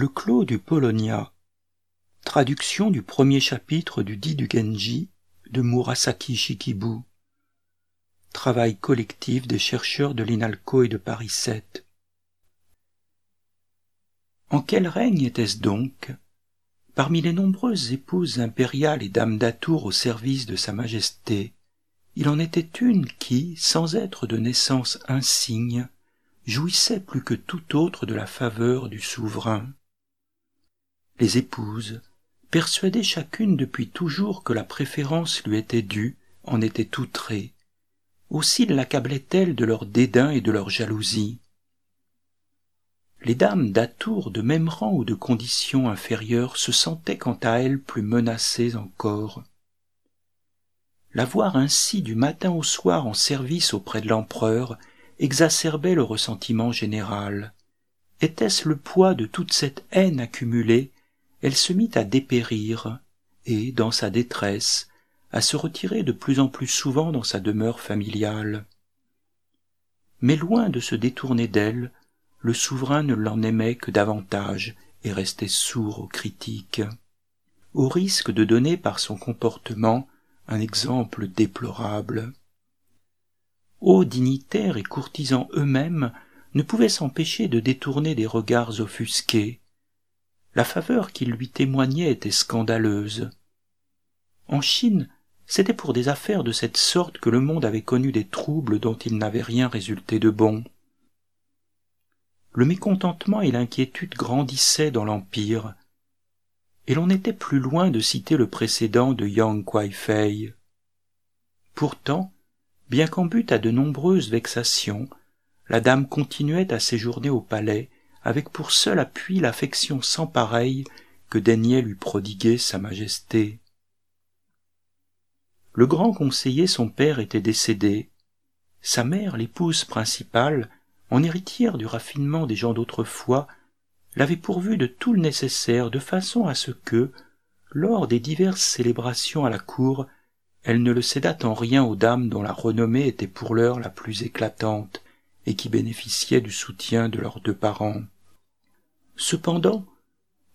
Le Clos du Polonia. Traduction du premier chapitre du dit du Genji de Murasaki Shikibu. Travail collectif des chercheurs de l'INALCO et de Paris 7. En quel règne était-ce donc? Parmi les nombreuses épouses impériales et dames d'atour au service de Sa Majesté, il en était une qui, sans être de naissance insigne, jouissait plus que tout autre de la faveur du souverain. Les épouses, persuadées chacune depuis toujours que la préférence lui était due, en étaient outrées. Aussi l'accablait-elle de leur dédain et de leur jalousie. Les dames d'atour de même rang ou de condition inférieure se sentaient quant à elles plus menacées encore. La voir ainsi du matin au soir en service auprès de l'empereur exacerbait le ressentiment général. Était-ce le poids de toute cette haine accumulée Elle se mit à dépérir, et, dans sa détresse, à se retirer de plus en plus souvent dans sa demeure familiale. Mais loin de se détourner d'elle, le souverain ne l'en aimait que davantage et restait sourd aux critiques. Au risque de donner par son comportement un exemple déplorable hauts dignitaires et courtisans eux-mêmes ne pouvaient s'empêcher de détourner des regards offusqués. La faveur qu'ils lui témoignaient était scandaleuse. En Chine, c'était pour des affaires de cette sorte que le monde avait connu des troubles dont il n'avait rien résulté de bon. Le mécontentement et l'inquiétude grandissaient dans l'Empire, et l'on était plus loin de citer le précédent de Yang Kwai-fei. Pourtant, Bien qu'en but à de nombreuses vexations, la dame continuait à séjourner au palais avec pour seul appui l'affection sans pareille que daignait lui prodiguer sa majesté. Le grand conseiller son père était décédé. Sa mère, l'épouse principale, en héritière du raffinement des gens d'autrefois, l'avait pourvu de tout le nécessaire de façon à ce que, lors des diverses célébrations à la cour, elle ne le cédât en rien aux dames dont la renommée était pour l'heure la plus éclatante et qui bénéficiaient du soutien de leurs deux parents. Cependant,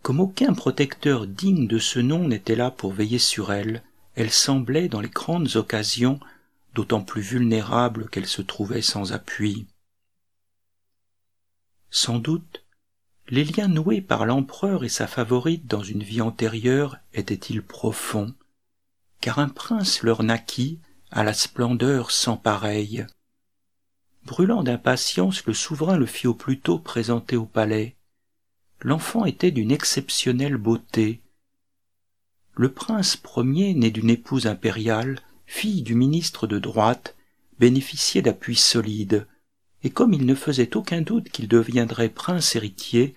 comme aucun protecteur digne de ce nom n'était là pour veiller sur elle, elle semblait, dans les grandes occasions, d'autant plus vulnérable qu'elle se trouvait sans appui. Sans doute, les liens noués par l'empereur et sa favorite dans une vie antérieure étaient-ils profonds, car un prince leur naquit à la splendeur sans pareille. Brûlant d'impatience, le souverain le fit au plus tôt présenter au palais. L'enfant était d'une exceptionnelle beauté. Le prince premier, né d'une épouse impériale, fille du ministre de droite, bénéficiait d'appuis solides, et comme il ne faisait aucun doute qu'il deviendrait prince héritier,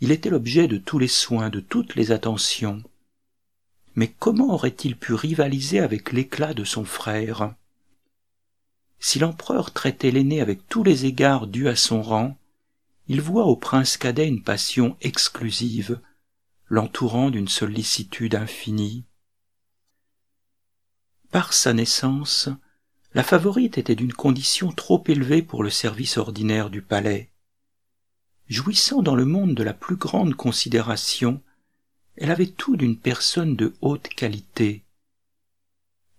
il était l'objet de tous les soins, de toutes les attentions. Mais comment aurait-il pu rivaliser avec l'éclat de son frère? Si l'empereur traitait l'aîné avec tous les égards dus à son rang, il voit au prince cadet une passion exclusive, l'entourant d'une sollicitude infinie. Par sa naissance, la favorite était d'une condition trop élevée pour le service ordinaire du palais. Jouissant dans le monde de la plus grande considération, elle avait tout d'une personne de haute qualité.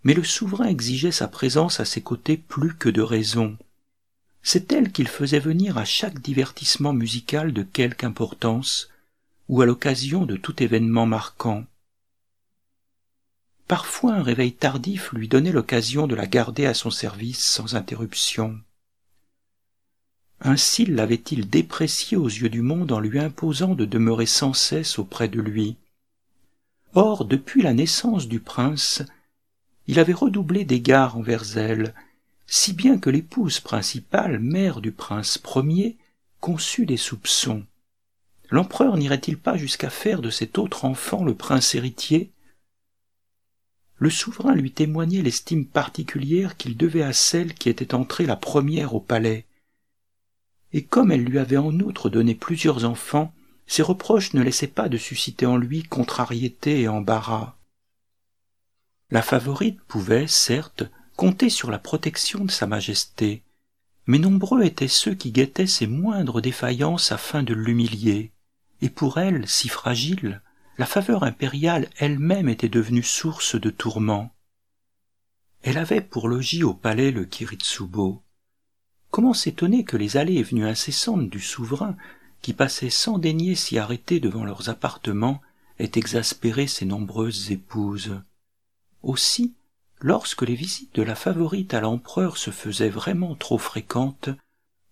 Mais le souverain exigeait sa présence à ses côtés plus que de raison. C'est elle qu'il faisait venir à chaque divertissement musical de quelque importance, ou à l'occasion de tout événement marquant. Parfois un réveil tardif lui donnait l'occasion de la garder à son service sans interruption. Ainsi l'avait-il déprécié aux yeux du monde en lui imposant de demeurer sans cesse auprès de lui. Or, depuis la naissance du prince, il avait redoublé d'égards envers elle, si bien que l'épouse principale, mère du prince premier, conçut des soupçons. L'empereur n'irait-il pas jusqu'à faire de cet autre enfant le prince héritier? Le souverain lui témoignait l'estime particulière qu'il devait à celle qui était entrée la première au palais. Et comme elle lui avait en outre donné plusieurs enfants, ces reproches ne laissaient pas de susciter en lui contrariété et embarras. La favorite pouvait, certes, compter sur la protection de Sa Majesté, mais nombreux étaient ceux qui guettaient ses moindres défaillances afin de l'humilier, et pour elle si fragile, la faveur impériale elle-même était devenue source de tourments. Elle avait pour logis au palais le Kiritsubo. Comment s'étonner que les allées et venues incessantes du souverain, qui passait sans daigner s'y arrêter devant leurs appartements, aient exaspéré ses nombreuses épouses. Aussi, lorsque les visites de la favorite à l'empereur se faisaient vraiment trop fréquentes,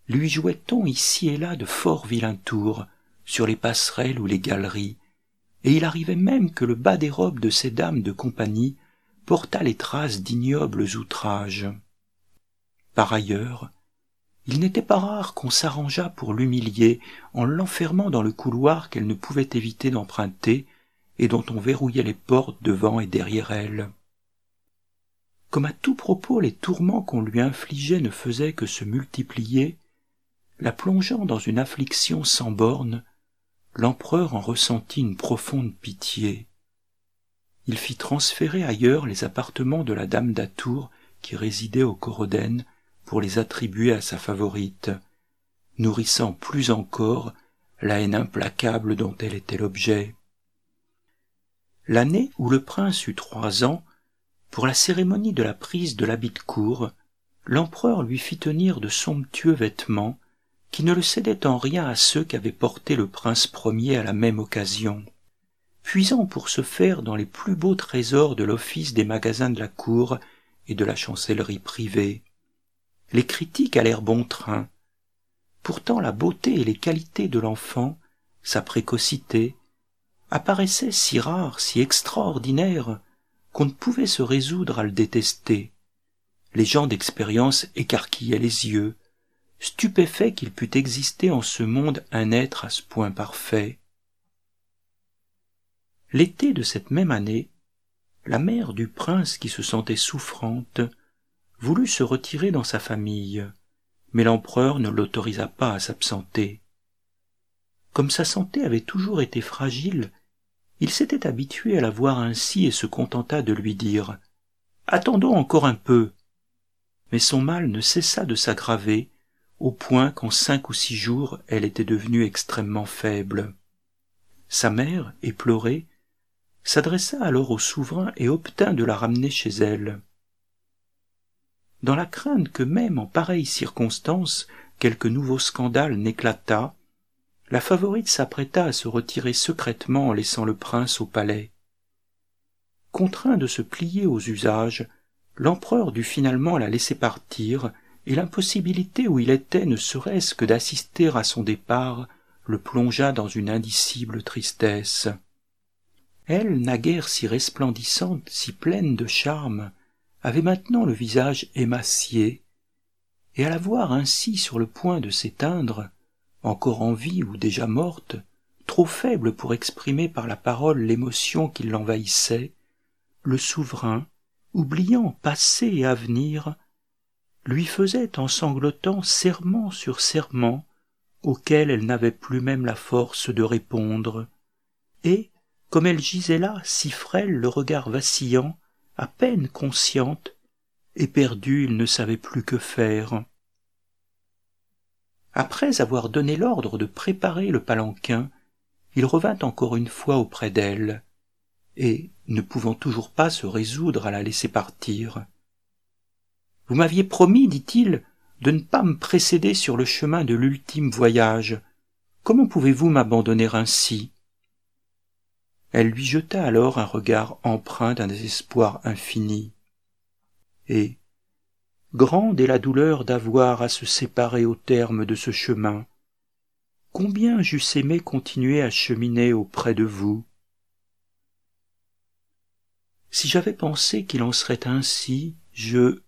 lui jouait-on ici et là de fort vilains tours, sur les passerelles ou les galeries, et il arrivait même que le bas des robes de ces dames de compagnie portât les traces d'ignobles outrages. Par ailleurs, il n'était pas rare qu'on s'arrangeât pour l'humilier en l'enfermant dans le couloir qu'elle ne pouvait éviter d'emprunter et dont on verrouillait les portes devant et derrière elle. Comme à tout propos les tourments qu'on lui infligeait ne faisaient que se multiplier, la plongeant dans une affliction sans bornes, l'empereur en ressentit une profonde pitié. Il fit transférer ailleurs les appartements de la dame d'Atour qui résidait au Corodène pour les attribuer à sa favorite, nourrissant plus encore la haine implacable dont elle était l'objet. L'année où le prince eut trois ans, pour la cérémonie de la prise de l'habit de cour, l'empereur lui fit tenir de somptueux vêtements qui ne le cédait en rien à ceux qu'avait portés le prince premier à la même occasion. Puisant pour ce faire dans les plus beaux trésors de l'office des magasins de la cour et de la chancellerie privée. Les critiques allèrent bon train. Pourtant la beauté et les qualités de l'enfant, sa précocité, apparaissaient si rares, si extraordinaires, qu'on ne pouvait se résoudre à le détester. Les gens d'expérience écarquillaient les yeux, stupéfait qu'il pût exister en ce monde un être à ce point parfait. L'été de cette même année, la mère du prince qui se sentait souffrante voulut se retirer dans sa famille, mais l'empereur ne l'autorisa pas à s'absenter. Comme sa santé avait toujours été fragile, il s'était habitué à la voir ainsi et se contenta de lui dire Attendons encore un peu. Mais son mal ne cessa de s'aggraver au point qu'en cinq ou six jours elle était devenue extrêmement faible. Sa mère, éplorée, s'adressa alors au souverain et obtint de la ramener chez elle. Dans la crainte que même en pareille circonstance quelque nouveau scandale n'éclatât, la favorite s'apprêta à se retirer secrètement en laissant le prince au palais. Contraint de se plier aux usages, l'empereur dut finalement la laisser partir et l'impossibilité où il était ne serait-ce que d'assister à son départ le plongea dans une indicible tristesse. Elle, naguère si resplendissante, si pleine de charme, avait maintenant le visage émacié, et à la voir ainsi sur le point de s'éteindre, encore en vie ou déjà morte, trop faible pour exprimer par la parole l'émotion qui l'envahissait, le souverain, oubliant passé et avenir, lui faisait en sanglotant serment sur serment auquel elle n'avait plus même la force de répondre, et, comme elle gisait là, si frêle, le regard vacillant, à peine consciente, éperdue, il ne savait plus que faire. Après avoir donné l'ordre de préparer le palanquin, il revint encore une fois auprès d'elle, et, ne pouvant toujours pas se résoudre à la laisser partir, vous m'aviez promis, dit-il, de ne pas me précéder sur le chemin de l'ultime voyage. Comment pouvez-vous m'abandonner ainsi? Elle lui jeta alors un regard empreint d'un désespoir infini. Et, grande est la douleur d'avoir à se séparer au terme de ce chemin, combien j'eusse aimé continuer à cheminer auprès de vous. Si j'avais pensé qu'il en serait ainsi, je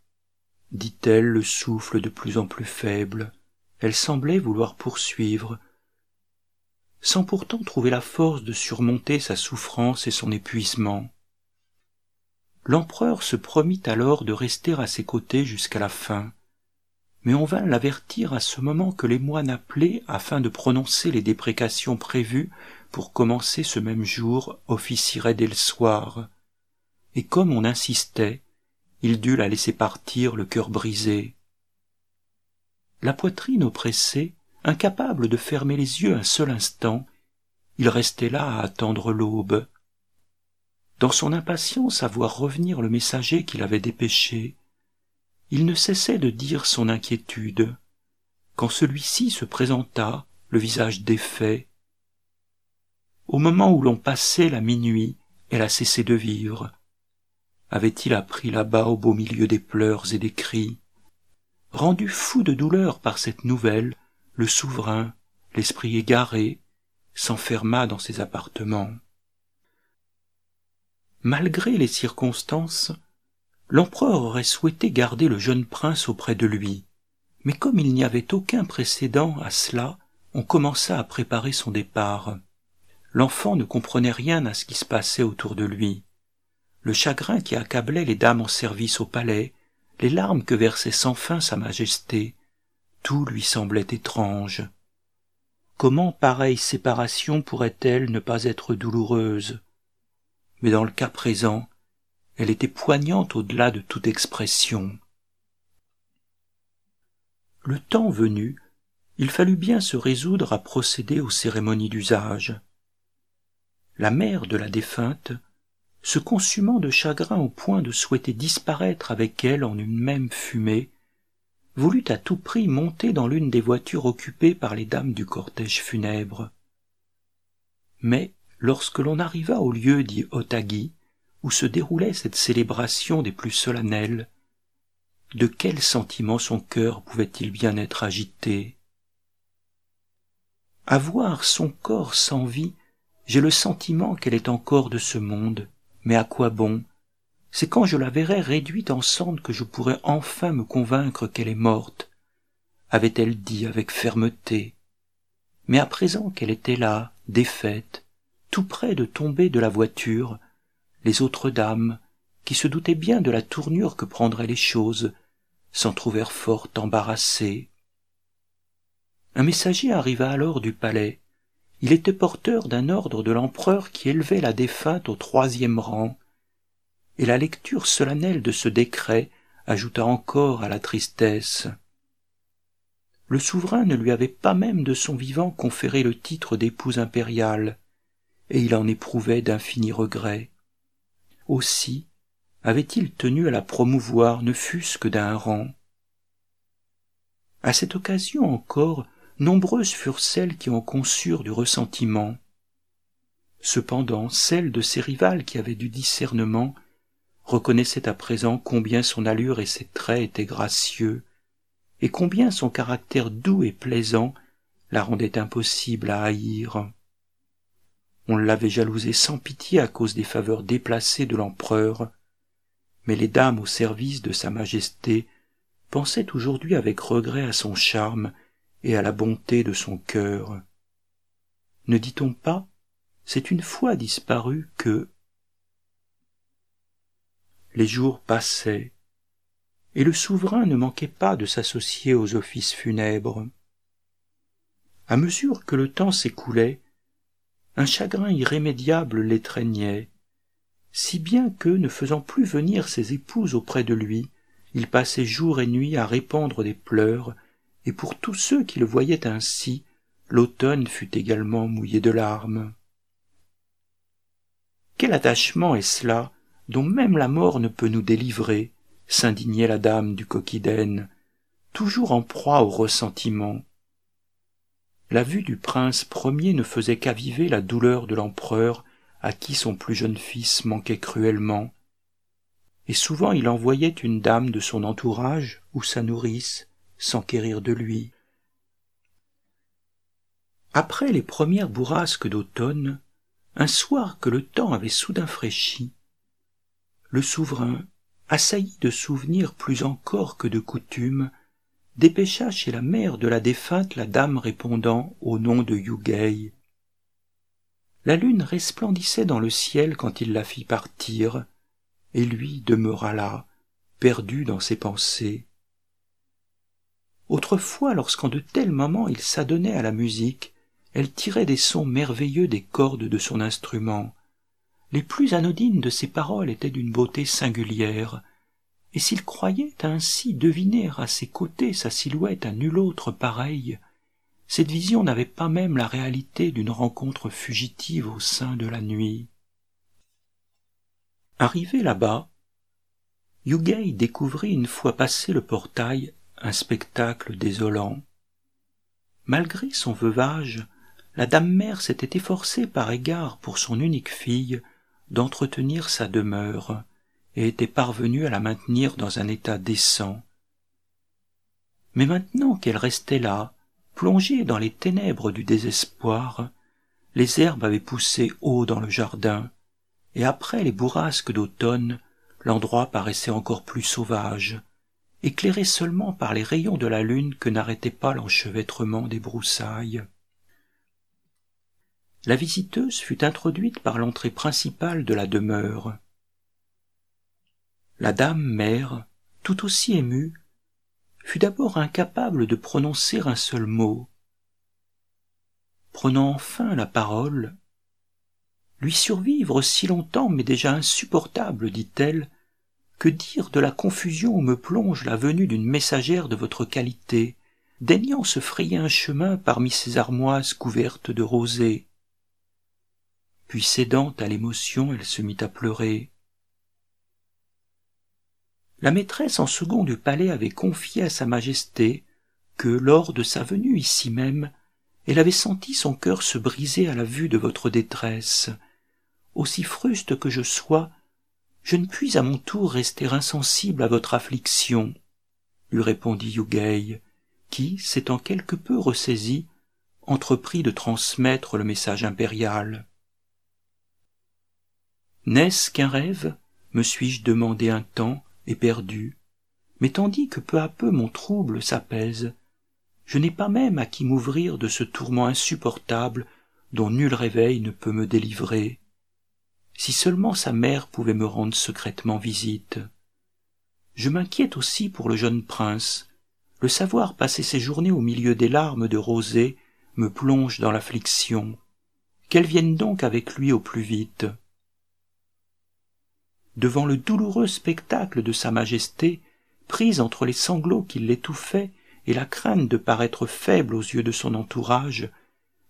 dit-elle le souffle de plus en plus faible. Elle semblait vouloir poursuivre, sans pourtant trouver la force de surmonter sa souffrance et son épuisement. L'empereur se promit alors de rester à ses côtés jusqu'à la fin, mais on vint l'avertir à ce moment que les moines appelaient afin de prononcer les déprécations prévues pour commencer ce même jour officieraient dès le soir, et comme on insistait, il dut la laisser partir le cœur brisé. La poitrine oppressée, incapable de fermer les yeux un seul instant, il restait là à attendre l'aube. Dans son impatience à voir revenir le messager qu'il avait dépêché, il ne cessait de dire son inquiétude, quand celui-ci se présenta, le visage défait. Au moment où l'on passait la minuit, elle a cessé de vivre. Avait-il appris là-bas au beau milieu des pleurs et des cris? Rendu fou de douleur par cette nouvelle, le souverain, l'esprit égaré, s'enferma dans ses appartements. Malgré les circonstances, l'empereur aurait souhaité garder le jeune prince auprès de lui, mais comme il n'y avait aucun précédent à cela, on commença à préparer son départ. L'enfant ne comprenait rien à ce qui se passait autour de lui. Le chagrin qui accablait les dames en service au palais, les larmes que versait sans fin sa majesté, tout lui semblait étrange. Comment pareille séparation pourrait-elle ne pas être douloureuse? Mais dans le cas présent, elle était poignante au-delà de toute expression. Le temps venu, il fallut bien se résoudre à procéder aux cérémonies d'usage. La mère de la défunte, se consumant de chagrin au point de souhaiter disparaître avec elle en une même fumée, voulut à tout prix monter dans l'une des voitures occupées par les dames du cortège funèbre. Mais lorsque l'on arriva au lieu dit Otagi, où se déroulait cette célébration des plus solennelles, de quel sentiment son cœur pouvait-il bien être agité? À voir son corps sans vie, j'ai le sentiment qu'elle est encore de ce monde, mais à quoi bon? C'est quand je la verrai réduite en cendres que je pourrai enfin me convaincre qu'elle est morte, avait-elle dit avec fermeté. Mais à présent qu'elle était là, défaite, tout près de tomber de la voiture, les autres dames, qui se doutaient bien de la tournure que prendraient les choses, s'en trouvèrent fort embarrassées. Un messager arriva alors du palais. Il était porteur d'un ordre de l'empereur qui élevait la défunte au troisième rang, et la lecture solennelle de ce décret ajouta encore à la tristesse. Le souverain ne lui avait pas même de son vivant conféré le titre d'épouse impériale, et il en éprouvait d'infinis regrets. Aussi avait-il tenu à la promouvoir ne fût-ce que d'un rang. À cette occasion encore, nombreuses furent celles qui en conçurent du ressentiment. Cependant, celle de ses rivales qui avaient du discernement reconnaissait à présent combien son allure et ses traits étaient gracieux, et combien son caractère doux et plaisant la rendait impossible à haïr. On l'avait jalousé sans pitié à cause des faveurs déplacées de l'empereur, mais les dames au service de sa majesté pensaient aujourd'hui avec regret à son charme et à la bonté de son cœur. Ne dit-on pas, c'est une fois disparu que les jours passaient, et le souverain ne manquait pas de s'associer aux offices funèbres. À mesure que le temps s'écoulait, un chagrin irrémédiable l'étreignait, si bien que, ne faisant plus venir ses épouses auprès de lui, il passait jour et nuit à répandre des pleurs, et pour tous ceux qui le voyaient ainsi, l'automne fut également mouillé de larmes. Quel attachement est cela, dont même la mort ne peut nous délivrer, s'indignait la dame du coquiden, toujours en proie au ressentiment la vue du prince premier ne faisait qu'aviver la douleur de l'empereur à qui son plus jeune fils manquait cruellement, et souvent il envoyait une dame de son entourage ou sa nourrice s'enquérir de lui. Après les premières bourrasques d'automne, un soir que le temps avait soudain fraîchi, le souverain, assailli de souvenirs plus encore que de coutume, dépêcha chez la mère de la défunte la dame répondant au nom de Yugei. La lune resplendissait dans le ciel quand il la fit partir, et lui demeura là, perdu dans ses pensées. Autrefois, lorsqu'en de tels moments il s'adonnait à la musique, elle tirait des sons merveilleux des cordes de son instrument. Les plus anodines de ses paroles étaient d'une beauté singulière, et s'il croyait ainsi deviner à ses côtés sa silhouette à nul autre pareille, cette vision n'avait pas même la réalité d'une rencontre fugitive au sein de la nuit. Arrivé là-bas, Yugei découvrit une fois passé le portail un spectacle désolant. Malgré son veuvage, la dame mère s'était efforcée par égard pour son unique fille d'entretenir sa demeure et était parvenue à la maintenir dans un état décent. Mais maintenant qu'elle restait là, plongée dans les ténèbres du désespoir, les herbes avaient poussé haut dans le jardin, et après les bourrasques d'automne, l'endroit paraissait encore plus sauvage, éclairé seulement par les rayons de la lune que n'arrêtait pas l'enchevêtrement des broussailles. La visiteuse fut introduite par l'entrée principale de la demeure. La dame mère, tout aussi émue, fut d'abord incapable de prononcer un seul mot. Prenant enfin la parole, lui survivre si longtemps m'est déjà insupportable, dit-elle, que dire de la confusion où me plonge la venue d'une messagère de votre qualité, daignant se frayer un chemin parmi ces armoises couvertes de rosée. Puis cédant à l'émotion, elle se mit à pleurer. La maîtresse en second du palais avait confié à sa majesté que, lors de sa venue ici même, elle avait senti son cœur se briser à la vue de votre détresse. Aussi fruste que je sois, je ne puis à mon tour rester insensible à votre affliction, lui répondit Yugei, qui, s'étant quelque peu ressaisi, entreprit de transmettre le message impérial. N'est-ce qu'un rêve? me suis-je demandé un temps, perdu, mais tandis que peu à peu mon trouble s'apaise, je n'ai pas même à qui m'ouvrir de ce tourment insupportable dont nul réveil ne peut me délivrer. Si seulement sa mère pouvait me rendre secrètement visite. Je m'inquiète aussi pour le jeune prince. Le savoir passer ses journées au milieu des larmes de rosée me plonge dans l'affliction. Qu'elle vienne donc avec lui au plus vite devant le douloureux spectacle de sa majesté, prise entre les sanglots qui l'étouffaient et la crainte de paraître faible aux yeux de son entourage,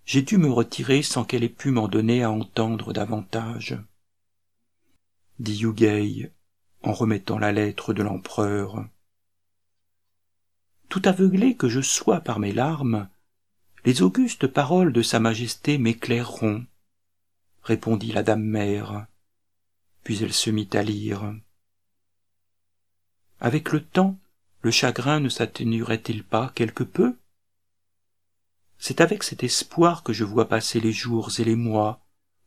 j'ai dû me retirer sans qu'elle ait pu m'en donner à entendre davantage. Dit Yugei, en remettant la lettre de l'empereur. Tout aveuglé que je sois par mes larmes, les augustes paroles de sa majesté m'éclaireront, répondit la dame mère puis elle se mit à lire. Avec le temps, le chagrin ne s'atténuerait-il pas quelque peu? C'est avec cet espoir que je vois passer les jours et les mois.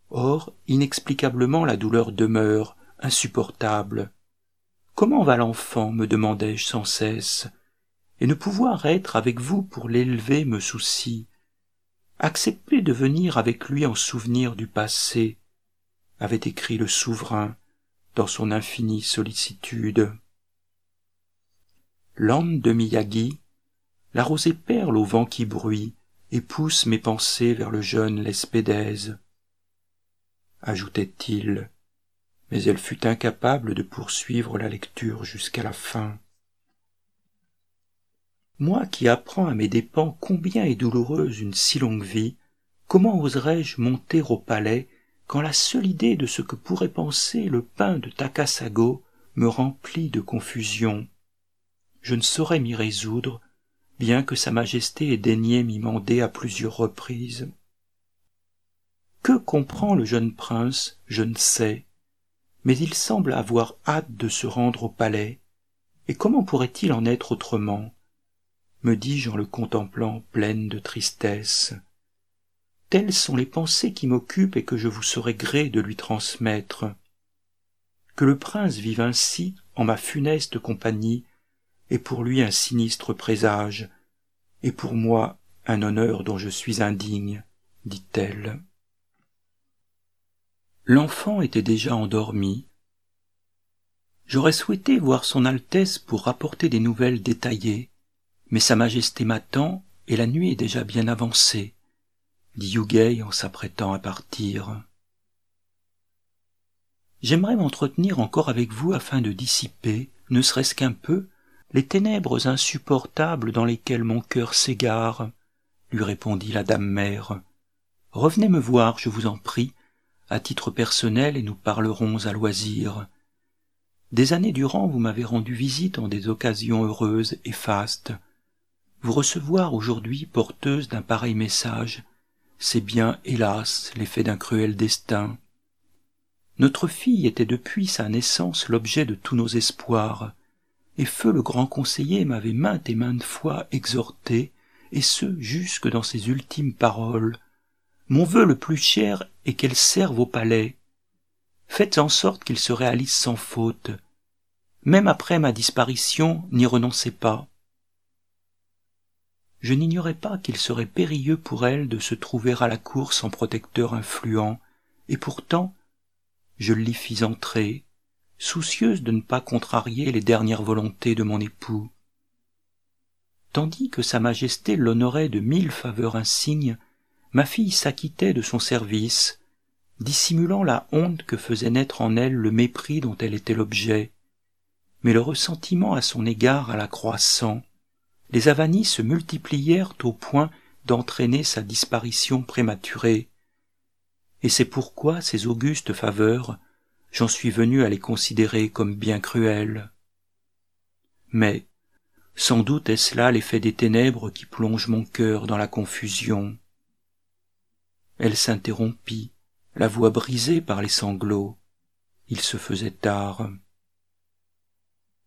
Or, inexplicablement, la douleur demeure, insupportable. Comment va l'enfant? me demandai-je sans cesse, et ne pouvoir être avec vous pour l'élever me soucie. Accepter de venir avec lui en souvenir du passé, avait écrit le souverain dans son infinie sollicitude. L'âme de Miyagi, la rosée perle au vent qui bruit et pousse mes pensées vers le jeune Lespédèse. Ajoutait-il, mais elle fut incapable de poursuivre la lecture jusqu'à la fin. Moi qui apprends à mes dépens combien est douloureuse une si longue vie, comment oserais-je monter au palais quand la seule idée de ce que pourrait penser le pain de Takasago me remplit de confusion. Je ne saurais m'y résoudre, bien que Sa Majesté ait daigné m'y mander à plusieurs reprises. Que comprend le jeune prince, je ne sais, mais il semble avoir hâte de se rendre au palais, et comment pourrait-il en être autrement me dis-je en le contemplant pleine de tristesse telles sont les pensées qui m'occupent et que je vous serai gré de lui transmettre. Que le prince vive ainsi en ma funeste compagnie est pour lui un sinistre présage, et pour moi un honneur dont je suis indigne, dit-elle. L'enfant était déjà endormi. J'aurais souhaité voir son Altesse pour rapporter des nouvelles détaillées, mais Sa Majesté m'attend et la nuit est déjà bien avancée dit Yugei en s'apprêtant à partir. J'aimerais m'entretenir encore avec vous afin de dissiper, ne serait-ce qu'un peu, les ténèbres insupportables dans lesquelles mon cœur s'égare, lui répondit la dame mère. Revenez me voir, je vous en prie, à titre personnel, et nous parlerons à loisir. Des années durant, vous m'avez rendu visite en des occasions heureuses et fastes. Vous recevoir aujourd'hui porteuse d'un pareil message, c'est bien, hélas, l'effet d'un cruel destin. Notre fille était depuis sa naissance l'objet de tous nos espoirs, et feu le grand conseiller m'avait maintes et maintes fois exhorté, et ce jusque dans ses ultimes paroles. Mon vœu le plus cher est qu'elle serve au palais. Faites en sorte qu'il se réalise sans faute. Même après ma disparition, n'y renoncez pas. Je n'ignorais pas qu'il serait périlleux pour elle de se trouver à la cour sans protecteur influent, et pourtant je l'y fis entrer, soucieuse de ne pas contrarier les dernières volontés de mon époux. Tandis que Sa Majesté l'honorait de mille faveurs insignes, ma fille s'acquittait de son service, dissimulant la honte que faisait naître en elle le mépris dont elle était l'objet. Mais le ressentiment à son égard alla croissant. Les avanies se multiplièrent au point d'entraîner sa disparition prématurée. Et c'est pourquoi ces augustes faveurs, j'en suis venu à les considérer comme bien cruelles. Mais, sans doute est-ce là l'effet des ténèbres qui plongent mon cœur dans la confusion. Elle s'interrompit, la voix brisée par les sanglots. Il se faisait tard.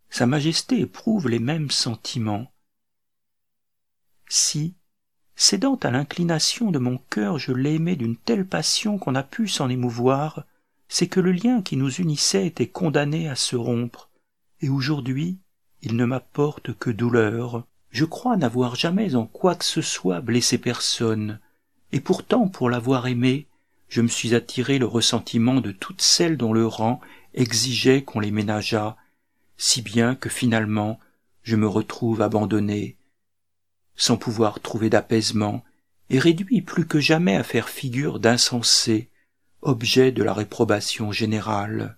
Sa Majesté éprouve les mêmes sentiments. Si, cédant à l'inclination de mon cœur, je l'aimais d'une telle passion qu'on a pu s'en émouvoir, c'est que le lien qui nous unissait était condamné à se rompre, et aujourd'hui, il ne m'apporte que douleur. Je crois n'avoir jamais en quoi que ce soit blessé personne, et pourtant pour l'avoir aimé, je me suis attiré le ressentiment de toutes celles dont le rang exigeait qu'on les ménageât, si bien que finalement je me retrouve abandonné, sans pouvoir trouver d'apaisement, et réduit plus que jamais à faire figure d'insensé, objet de la réprobation générale.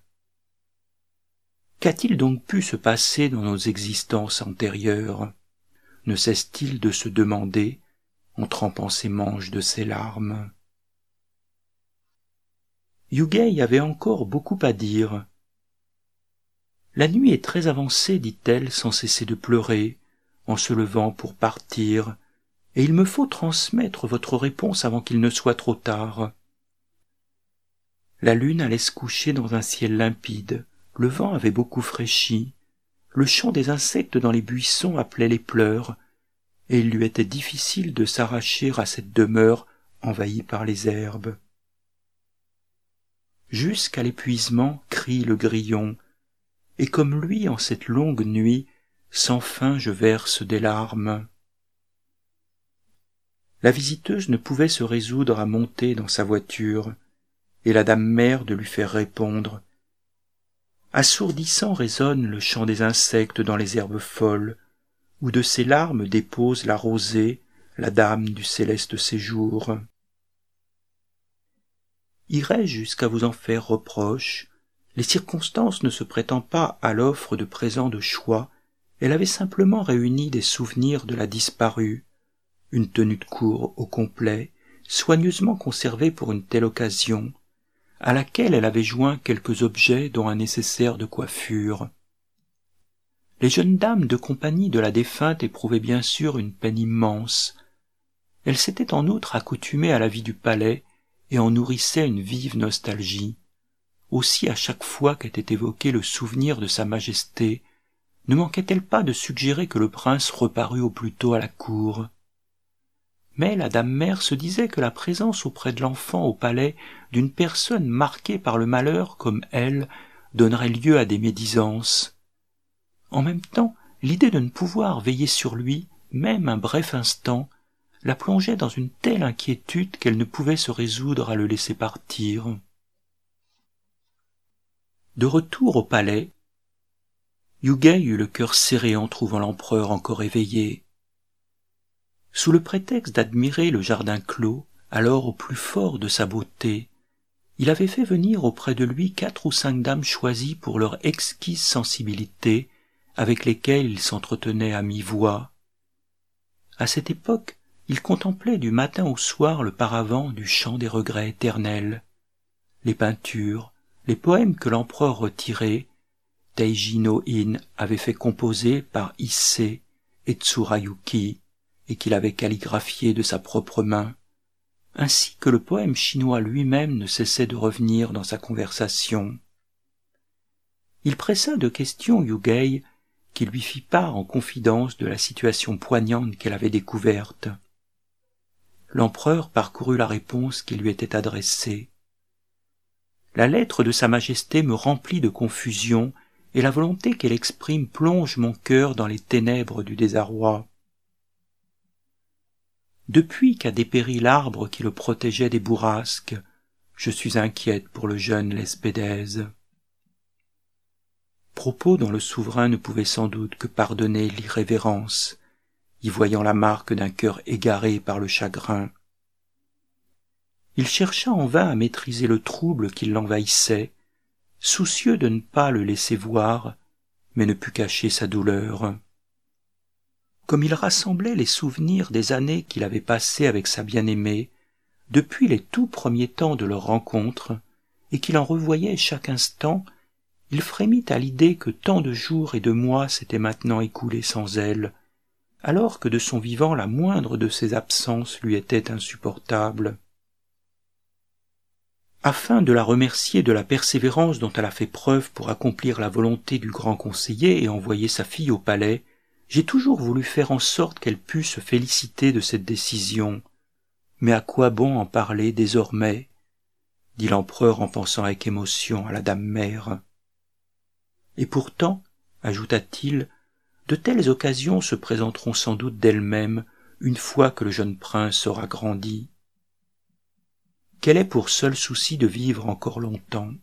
Qu'a-t-il donc pu se passer dans nos existences antérieures? Ne cesse-t-il de se demander en trempant ses manches de ses larmes Yugei avait encore beaucoup à dire. La nuit est très avancée, dit-elle sans cesser de pleurer, en se levant pour partir, et il me faut transmettre votre réponse avant qu'il ne soit trop tard. La lune allait se coucher dans un ciel limpide, le vent avait beaucoup fraîchi, le chant des insectes dans les buissons appelait les pleurs, et il lui était difficile de s'arracher à cette demeure envahie par les herbes. Jusqu'à l'épuisement crie le grillon, et comme lui en cette longue nuit, sans fin je verse des larmes. La visiteuse ne pouvait se résoudre à monter dans sa voiture, et la dame mère de lui faire répondre. Assourdissant résonne le chant des insectes dans les herbes folles, où de ses larmes dépose la rosée, la dame du céleste séjour. Irais-je jusqu'à vous en faire reproche? Les circonstances ne se prêtant pas à l'offre de présents de choix, elle avait simplement réuni des souvenirs de la disparue, une tenue de cour au complet, soigneusement conservée pour une telle occasion, à laquelle elle avait joint quelques objets dont un nécessaire de coiffure. Les jeunes dames de compagnie de la défunte éprouvaient bien sûr une peine immense. Elles s'étaient en outre accoutumées à la vie du palais et en nourrissaient une vive nostalgie. Aussi à chaque fois qu'était évoqué le souvenir de sa majesté, ne manquait-elle pas de suggérer que le prince reparût au plus tôt à la cour? Mais la dame mère se disait que la présence auprès de l'enfant au palais d'une personne marquée par le malheur comme elle donnerait lieu à des médisances. En même temps l'idée de ne pouvoir veiller sur lui même un bref instant la plongeait dans une telle inquiétude qu'elle ne pouvait se résoudre à le laisser partir. De retour au palais Yugei eut le cœur serré en trouvant l'empereur encore éveillé. Sous le prétexte d'admirer le jardin clos, alors au plus fort de sa beauté, il avait fait venir auprès de lui quatre ou cinq dames choisies pour leur exquise sensibilité, avec lesquelles il s'entretenait à mi-voix. À cette époque, il contemplait du matin au soir le paravent du chant des regrets éternels, les peintures, les poèmes que l'empereur retiré, Teiji no In avait fait composer par Issei et Tsurayuki, et qu'il avait calligraphié de sa propre main, ainsi que le poème chinois lui-même ne cessait de revenir dans sa conversation. Il pressa de questions Yugei, qui lui fit part en confidence de la situation poignante qu'elle avait découverte. L'empereur parcourut la réponse qui lui était adressée. La lettre de Sa Majesté me remplit de confusion, et la volonté qu'elle exprime plonge mon cœur dans les ténèbres du désarroi. Depuis qu'a dépéri l'arbre qui le protégeait des bourrasques, je suis inquiète pour le jeune Lespédèse. Propos dont le souverain ne pouvait sans doute que pardonner l'irrévérence, y voyant la marque d'un cœur égaré par le chagrin. Il chercha en vain à maîtriser le trouble qui l'envahissait, soucieux de ne pas le laisser voir, mais ne put cacher sa douleur comme il rassemblait les souvenirs des années qu'il avait passées avec sa bien-aimée, depuis les tout premiers temps de leur rencontre, et qu'il en revoyait chaque instant, il frémit à l'idée que tant de jours et de mois s'étaient maintenant écoulés sans elle, alors que de son vivant la moindre de ses absences lui était insupportable. Afin de la remercier de la persévérance dont elle a fait preuve pour accomplir la volonté du grand conseiller et envoyer sa fille au palais, j'ai toujours voulu faire en sorte qu'elle pût se féliciter de cette décision. Mais à quoi bon en parler désormais? dit l'empereur en pensant avec émotion à la dame mère. Et pourtant, ajouta-t-il, de telles occasions se présenteront sans doute d'elles-mêmes une fois que le jeune prince aura grandi. Quel est pour seul souci de vivre encore longtemps?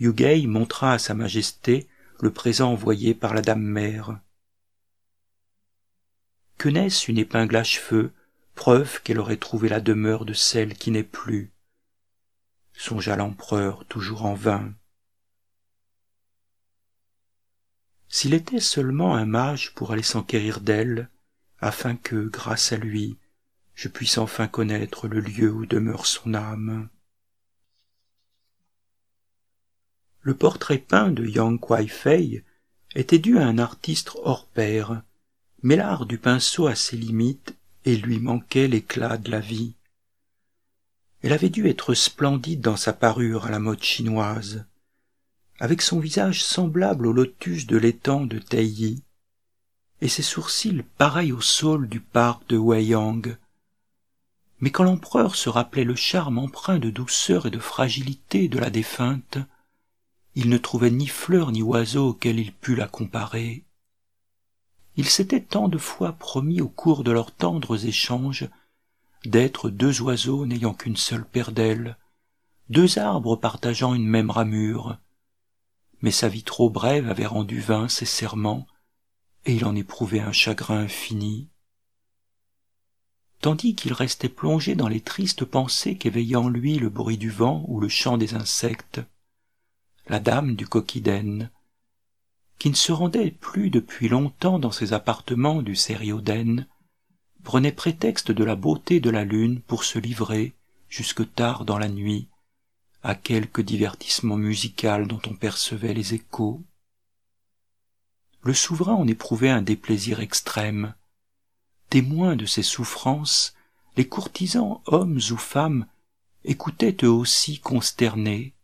Yugei montra à sa majesté le présent envoyé par la dame mère. Que n'est-ce une épingle à cheveux, preuve qu'elle aurait trouvé la demeure de celle qui n'est plus songea l'empereur toujours en vain. S'il était seulement un mage pour aller s'enquérir d'elle, afin que, grâce à lui, je puisse enfin connaître le lieu où demeure son âme. Le portrait peint de Yang Kwai Fei était dû à un artiste hors pair, mais l'art du pinceau a ses limites et lui manquait l'éclat de la vie. Elle avait dû être splendide dans sa parure à la mode chinoise, avec son visage semblable au lotus de l'étang de Taiyi, et ses sourcils pareils au saule du parc de Weiyang. Mais quand l'empereur se rappelait le charme empreint de douceur et de fragilité de la défunte, il ne trouvait ni fleur ni oiseau auquel il pût la comparer. Il s'était tant de fois promis au cours de leurs tendres échanges d'être deux oiseaux n'ayant qu'une seule paire d'ailes, deux arbres partageant une même ramure. Mais sa vie trop brève avait rendu vains ses serments, et il en éprouvait un chagrin infini. Tandis qu'il restait plongé dans les tristes pensées qu'éveillait en lui le bruit du vent ou le chant des insectes, la dame du coquiden, qui ne se rendait plus depuis longtemps dans ses appartements du Sérioden, prenait prétexte de la beauté de la lune pour se livrer, jusque tard dans la nuit, à quelque divertissement musical dont on percevait les échos. Le souverain en éprouvait un déplaisir extrême. Témoins de ses souffrances, les courtisans, hommes ou femmes, écoutaient eux aussi consternés,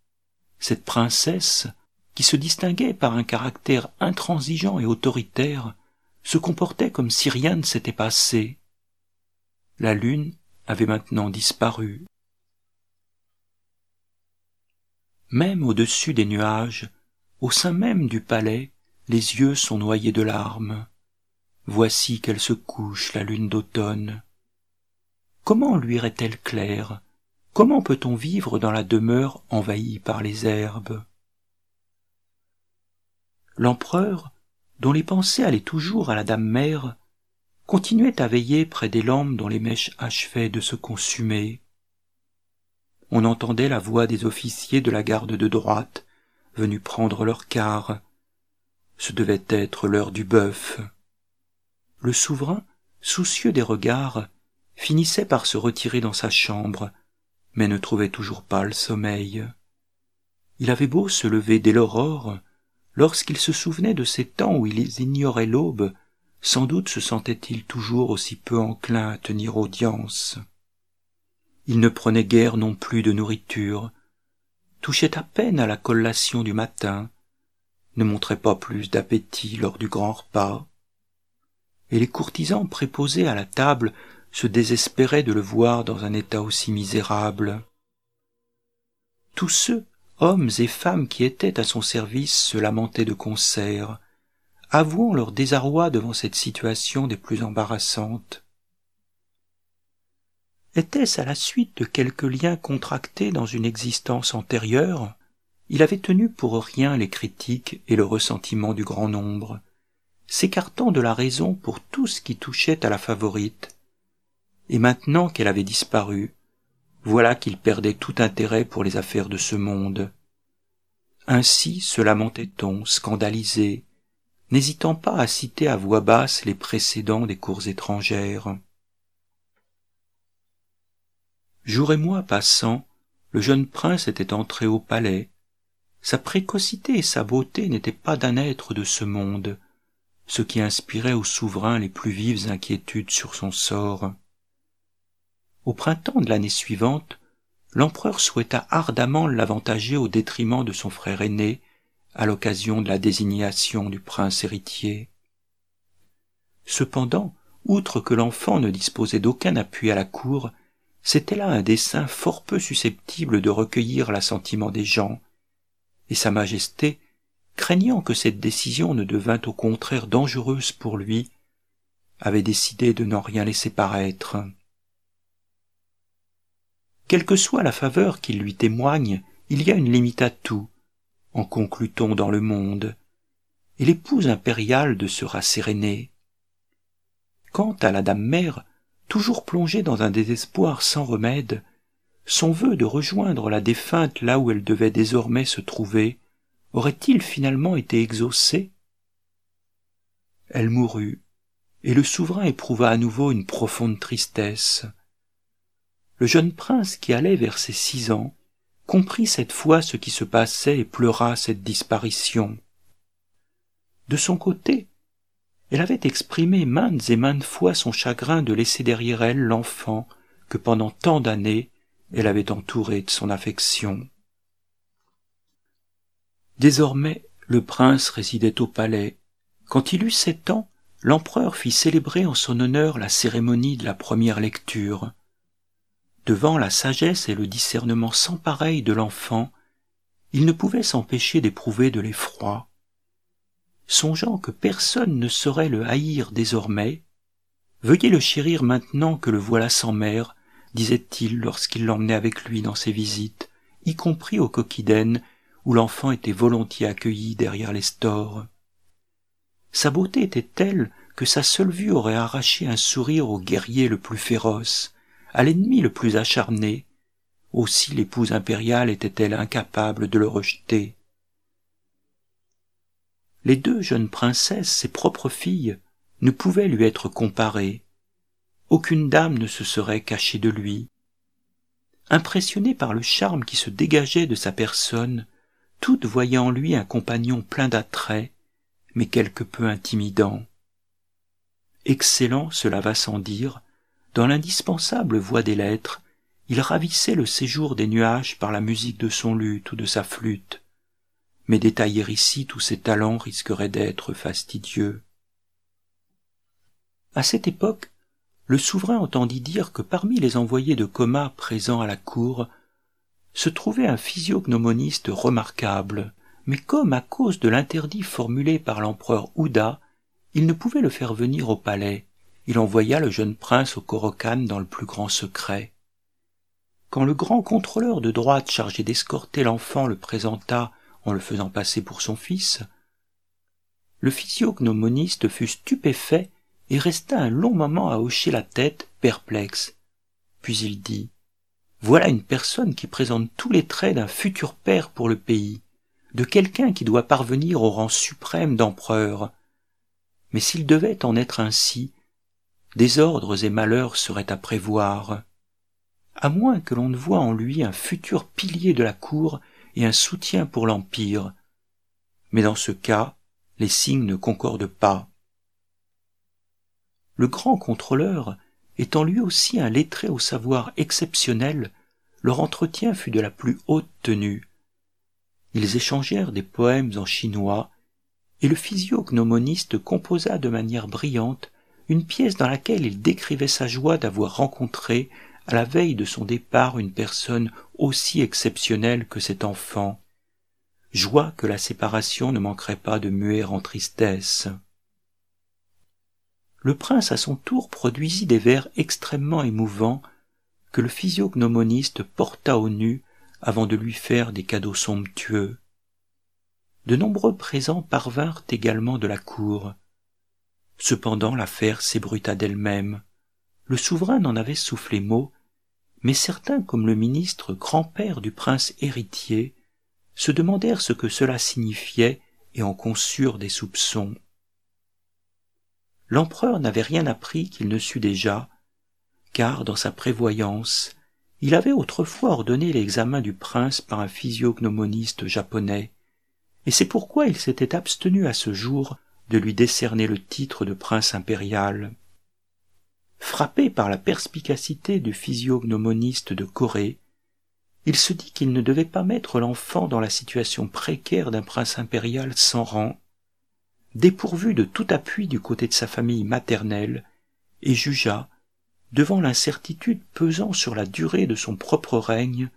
cette princesse, qui se distinguait par un caractère intransigeant et autoritaire, se comportait comme si rien ne s'était passé. La lune avait maintenant disparu. Même au-dessus des nuages, au sein même du palais, les yeux sont noyés de larmes. Voici qu'elle se couche, la lune d'automne. Comment luirait-elle claire? Comment peut-on vivre dans la demeure envahie par les herbes? L'empereur, dont les pensées allaient toujours à la dame mère, continuait à veiller près des lampes dont les mèches achevaient de se consumer. On entendait la voix des officiers de la garde de droite, venus prendre leur quart. Ce devait être l'heure du bœuf. Le souverain, soucieux des regards, finissait par se retirer dans sa chambre, mais ne trouvait toujours pas le sommeil. Il avait beau se lever dès l'aurore, lorsqu'il se souvenait de ces temps où il ignorait l'aube, sans doute se sentait-il toujours aussi peu enclin à tenir audience. Il ne prenait guère non plus de nourriture, touchait à peine à la collation du matin, ne montrait pas plus d'appétit lors du grand repas, et les courtisans préposés à la table se désespéraient de le voir dans un état aussi misérable. Tous ceux, hommes et femmes qui étaient à son service, se lamentaient de concert, avouant leur désarroi devant cette situation des plus embarrassantes. Était-ce à la suite de quelques liens contractés dans une existence antérieure Il avait tenu pour rien les critiques et le ressentiment du grand nombre, s'écartant de la raison pour tout ce qui touchait à la favorite. Et maintenant qu'elle avait disparu, voilà qu'il perdait tout intérêt pour les affaires de ce monde. Ainsi se lamentait-on, scandalisé, n'hésitant pas à citer à voix basse les précédents des cours étrangères. Jour et mois passant, le jeune prince était entré au palais. Sa précocité et sa beauté n'étaient pas d'un être de ce monde, ce qui inspirait au souverain les plus vives inquiétudes sur son sort. Au printemps de l'année suivante, l'empereur souhaita ardemment l'avantager au détriment de son frère aîné à l'occasion de la désignation du prince héritier. Cependant, outre que l'enfant ne disposait d'aucun appui à la cour, c'était là un dessein fort peu susceptible de recueillir l'assentiment des gens, et Sa Majesté craignant que cette décision ne devînt au contraire dangereuse pour lui, avait décidé de n'en rien laisser paraître. Quelle que soit la faveur qu'il lui témoigne, il y a une limite à tout, en conclut-on dans le monde, et l'épouse impériale de se rasséréner. Quant à la dame mère, toujours plongée dans un désespoir sans remède, son vœu de rejoindre la défunte là où elle devait désormais se trouver aurait-il finalement été exaucé? Elle mourut, et le souverain éprouva à nouveau une profonde tristesse. Le jeune prince qui allait vers ses six ans comprit cette fois ce qui se passait et pleura cette disparition. De son côté, elle avait exprimé maintes et maintes fois son chagrin de laisser derrière elle l'enfant que pendant tant d'années elle avait entouré de son affection. Désormais, le prince résidait au palais. Quand il eut sept ans, l'empereur fit célébrer en son honneur la cérémonie de la première lecture. Devant la sagesse et le discernement sans pareil de l'enfant, il ne pouvait s'empêcher d'éprouver de l'effroi. Songeant que personne ne saurait le haïr désormais, Veuillez le chérir maintenant que le voilà sans mère, disait-il lorsqu'il l'emmenait avec lui dans ses visites, y compris au coquiden où l'enfant était volontiers accueilli derrière les stores. Sa beauté était telle que sa seule vue aurait arraché un sourire au guerrier le plus féroce, à l'ennemi le plus acharné. Aussi l'épouse impériale était-elle incapable de le rejeter. Les deux jeunes princesses, ses propres filles, ne pouvaient lui être comparées. Aucune dame ne se serait cachée de lui. Impressionnée par le charme qui se dégageait de sa personne, toutes voyaient en lui un compagnon plein d'attrait, mais quelque peu intimidant. Excellent, cela va sans dire, dans l'indispensable voix des lettres, il ravissait le séjour des nuages par la musique de son luth ou de sa flûte. Mais détailler ici tous ses talents risquerait d'être fastidieux. À cette époque, le souverain entendit dire que parmi les envoyés de coma présents à la cour, se trouvait un physiognomoniste remarquable, mais comme à cause de l'interdit formulé par l'empereur Ouda, il ne pouvait le faire venir au palais, il envoya le jeune prince au Corocan dans le plus grand secret. Quand le grand contrôleur de droite chargé d'escorter l'enfant le présenta en le faisant passer pour son fils, le physiognomoniste fut stupéfait et resta un long moment à hocher la tête, perplexe. Puis il dit voilà une personne qui présente tous les traits d'un futur père pour le pays, de quelqu'un qui doit parvenir au rang suprême d'empereur. Mais s'il devait en être ainsi, désordres et malheurs seraient à prévoir, à moins que l'on ne voie en lui un futur pilier de la cour et un soutien pour l'Empire. Mais dans ce cas, les signes ne concordent pas. Le grand contrôleur, étant lui aussi un lettré au savoir exceptionnel, leur entretien fut de la plus haute tenue. Ils échangèrent des poèmes en chinois, et le physiognomoniste composa de manière brillante une pièce dans laquelle il décrivait sa joie d'avoir rencontré à la veille de son départ une personne aussi exceptionnelle que cet enfant, joie que la séparation ne manquerait pas de muer en tristesse. Le prince à son tour produisit des vers extrêmement émouvants que le physiognomoniste porta au nu avant de lui faire des cadeaux somptueux. De nombreux présents parvinrent également de la cour. Cependant l'affaire s'ébruta d'elle-même. Le souverain n'en avait soufflé mot, mais certains comme le ministre grand-père du prince héritier se demandèrent ce que cela signifiait et en conçurent des soupçons. L'empereur n'avait rien appris qu'il ne sût déjà, car dans sa prévoyance, il avait autrefois ordonné l'examen du prince par un physiognomoniste japonais, et c'est pourquoi il s'était abstenu à ce jour de lui décerner le titre de prince impérial. Frappé par la perspicacité du physiognomoniste de Corée, il se dit qu'il ne devait pas mettre l'enfant dans la situation précaire d'un prince impérial sans rang, dépourvu de tout appui du côté de sa famille maternelle, et jugea, devant l'incertitude pesant sur la durée de son propre règne,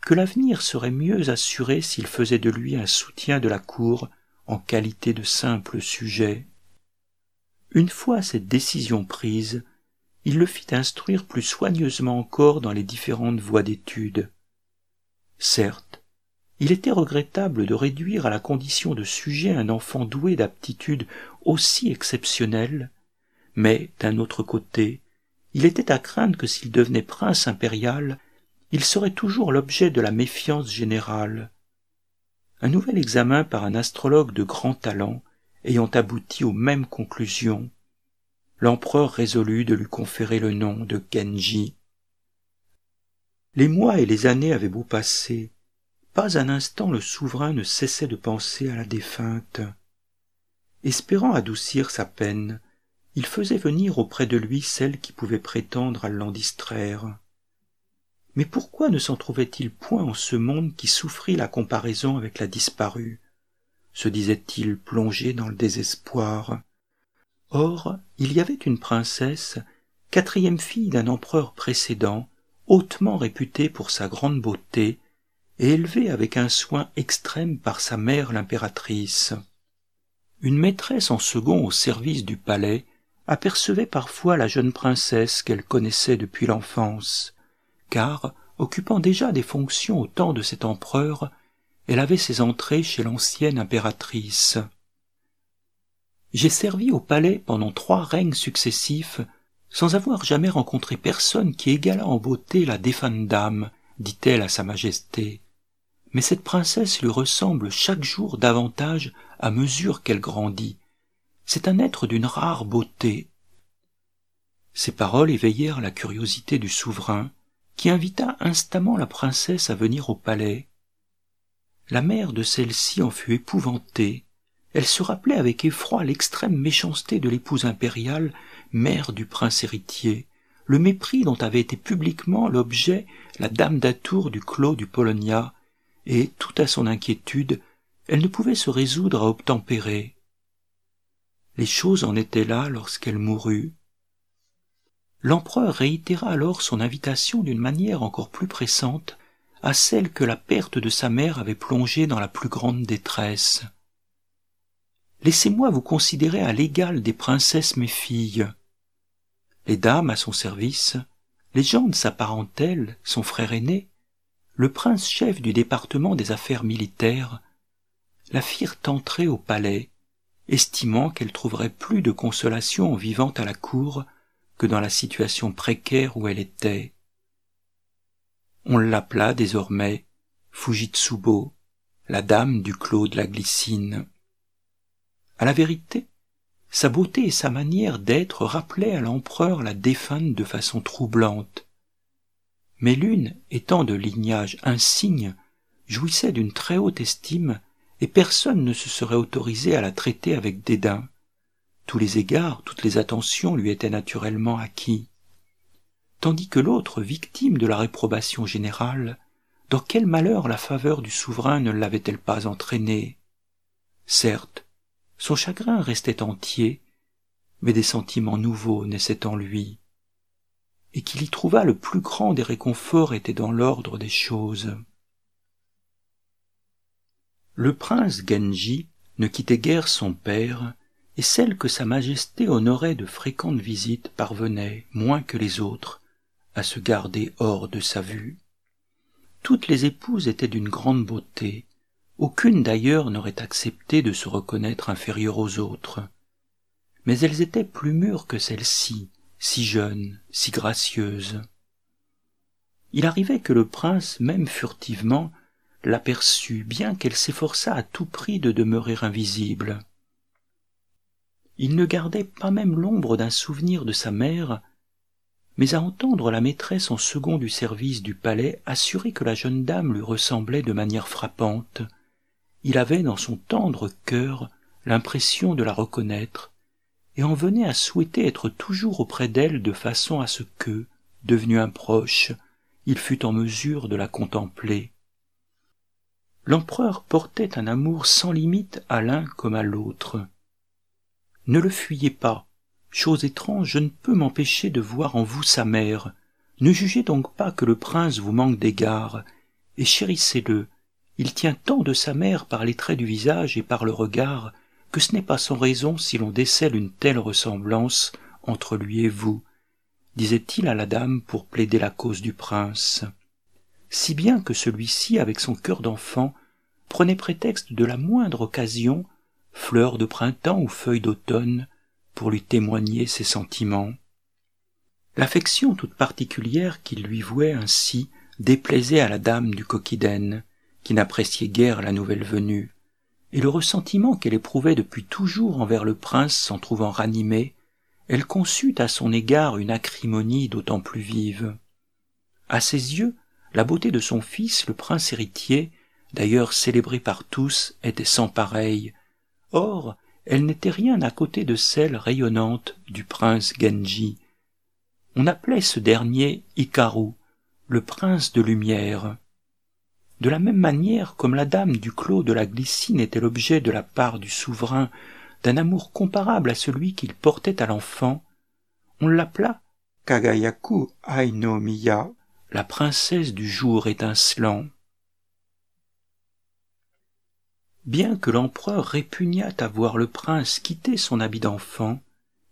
que l'avenir serait mieux assuré s'il faisait de lui un soutien de la cour en qualité de simple sujet. Une fois cette décision prise, il le fit instruire plus soigneusement encore dans les différentes voies d'études. Certes, il était regrettable de réduire à la condition de sujet un enfant doué d'aptitudes aussi exceptionnelles, mais, d'un autre côté, il était à craindre que s'il devenait prince impérial, il serait toujours l'objet de la méfiance générale. Un nouvel examen par un astrologue de grand talent ayant abouti aux mêmes conclusions, l'empereur résolut de lui conférer le nom de Genji. Les mois et les années avaient beau passer, pas un instant le souverain ne cessait de penser à la défunte. Espérant adoucir sa peine, il faisait venir auprès de lui celle qui pouvait prétendre à l'en distraire. Mais pourquoi ne s'en trouvait-il point en ce monde qui souffrit la comparaison avec la disparue? se disait-il plongé dans le désespoir. Or, il y avait une princesse, quatrième fille d'un empereur précédent, hautement réputée pour sa grande beauté, et élevée avec un soin extrême par sa mère l'impératrice. Une maîtresse en second au service du palais apercevait parfois la jeune princesse qu'elle connaissait depuis l'enfance, car, occupant déjà des fonctions au temps de cet empereur, elle avait ses entrées chez l'ancienne impératrice. J'ai servi au palais pendant trois règnes successifs, sans avoir jamais rencontré personne qui égalât en beauté la défunte dame, dit-elle à sa majesté. Mais cette princesse lui ressemble chaque jour davantage à mesure qu'elle grandit. C'est un être d'une rare beauté. Ces paroles éveillèrent la curiosité du souverain, qui invita instamment la princesse à venir au palais. La mère de celle-ci en fut épouvantée, elle se rappelait avec effroi l'extrême méchanceté de l'épouse impériale, mère du prince héritier, le mépris dont avait été publiquement l'objet la dame d'Atour du clos du Polonia, et, tout à son inquiétude, elle ne pouvait se résoudre à obtempérer. Les choses en étaient là lorsqu'elle mourut. L'empereur réitéra alors son invitation d'une manière encore plus pressante à celle que la perte de sa mère avait plongée dans la plus grande détresse. Laissez-moi vous considérer à l'égal des princesses mes filles. Les dames à son service, les gens de sa parentèle, son frère aîné, le prince chef du département des affaires militaires, la firent entrer au palais, estimant qu'elle trouverait plus de consolation en vivant à la cour que dans la situation précaire où elle était. On l'appela désormais Fujitsubo, la dame du clos de la glycine. À la vérité, sa beauté et sa manière d'être rappelaient à l'empereur la défunte de façon troublante. Mais l'une, étant de lignage insigne, jouissait d'une très haute estime, et personne ne se serait autorisé à la traiter avec dédain. Tous les égards, toutes les attentions lui étaient naturellement acquis. Tandis que l'autre, victime de la réprobation générale, dans quel malheur la faveur du souverain ne l'avait-elle pas entraîné Certes, son chagrin restait entier, mais des sentiments nouveaux naissaient en lui, et qu'il y trouva le plus grand des réconforts était dans l'ordre des choses. Le prince Genji ne quittait guère son père, et celle que sa majesté honorait de fréquentes visites parvenait, moins que les autres, à se garder hors de sa vue. Toutes les épouses étaient d'une grande beauté, aucune d'ailleurs n'aurait accepté de se reconnaître inférieure aux autres. Mais elles étaient plus mûres que celle-ci, si jeune, si gracieuse. Il arrivait que le prince, même furtivement, l'aperçut, bien qu'elle s'efforçât à tout prix de demeurer invisible. Il ne gardait pas même l'ombre d'un souvenir de sa mère, mais à entendre la maîtresse en second du service du palais assurer que la jeune dame lui ressemblait de manière frappante, il avait dans son tendre cœur l'impression de la reconnaître, et en venait à souhaiter être toujours auprès d'elle de façon à ce que, devenu un proche, il fût en mesure de la contempler. L'empereur portait un amour sans limite à l'un comme à l'autre. Ne le fuyez pas, chose étrange, je ne peux m'empêcher de voir en vous sa mère. Ne jugez donc pas que le prince vous manque d'égards, et chérissez-le. Il tient tant de sa mère par les traits du visage et par le regard, que ce n'est pas sans raison si l'on décèle une telle ressemblance entre lui et vous, disait-il à la dame pour plaider la cause du prince. Si bien que celui-ci, avec son cœur d'enfant, prenait prétexte de la moindre occasion, fleur de printemps ou feuille d'automne, pour lui témoigner ses sentiments. L'affection toute particulière qu'il lui vouait ainsi déplaisait à la dame du coquiden, qui n'appréciait guère la nouvelle venue, et le ressentiment qu'elle éprouvait depuis toujours envers le prince s'en trouvant ranimé, elle conçut à son égard une acrimonie d'autant plus vive. À ses yeux, la beauté de son fils, le prince héritier, d'ailleurs célébré par tous, était sans pareille. Or, elle n'était rien à côté de celle rayonnante du prince Genji. On appelait ce dernier Ikaru, le prince de lumière. De la même manière comme la dame du clos de la glycine était l'objet de la part du souverain d'un amour comparable à celui qu'il portait à l'enfant, on l'appela Kagayaku Ainomiya, la princesse du jour étincelant. Bien que l'empereur répugnât à voir le prince quitter son habit d'enfant,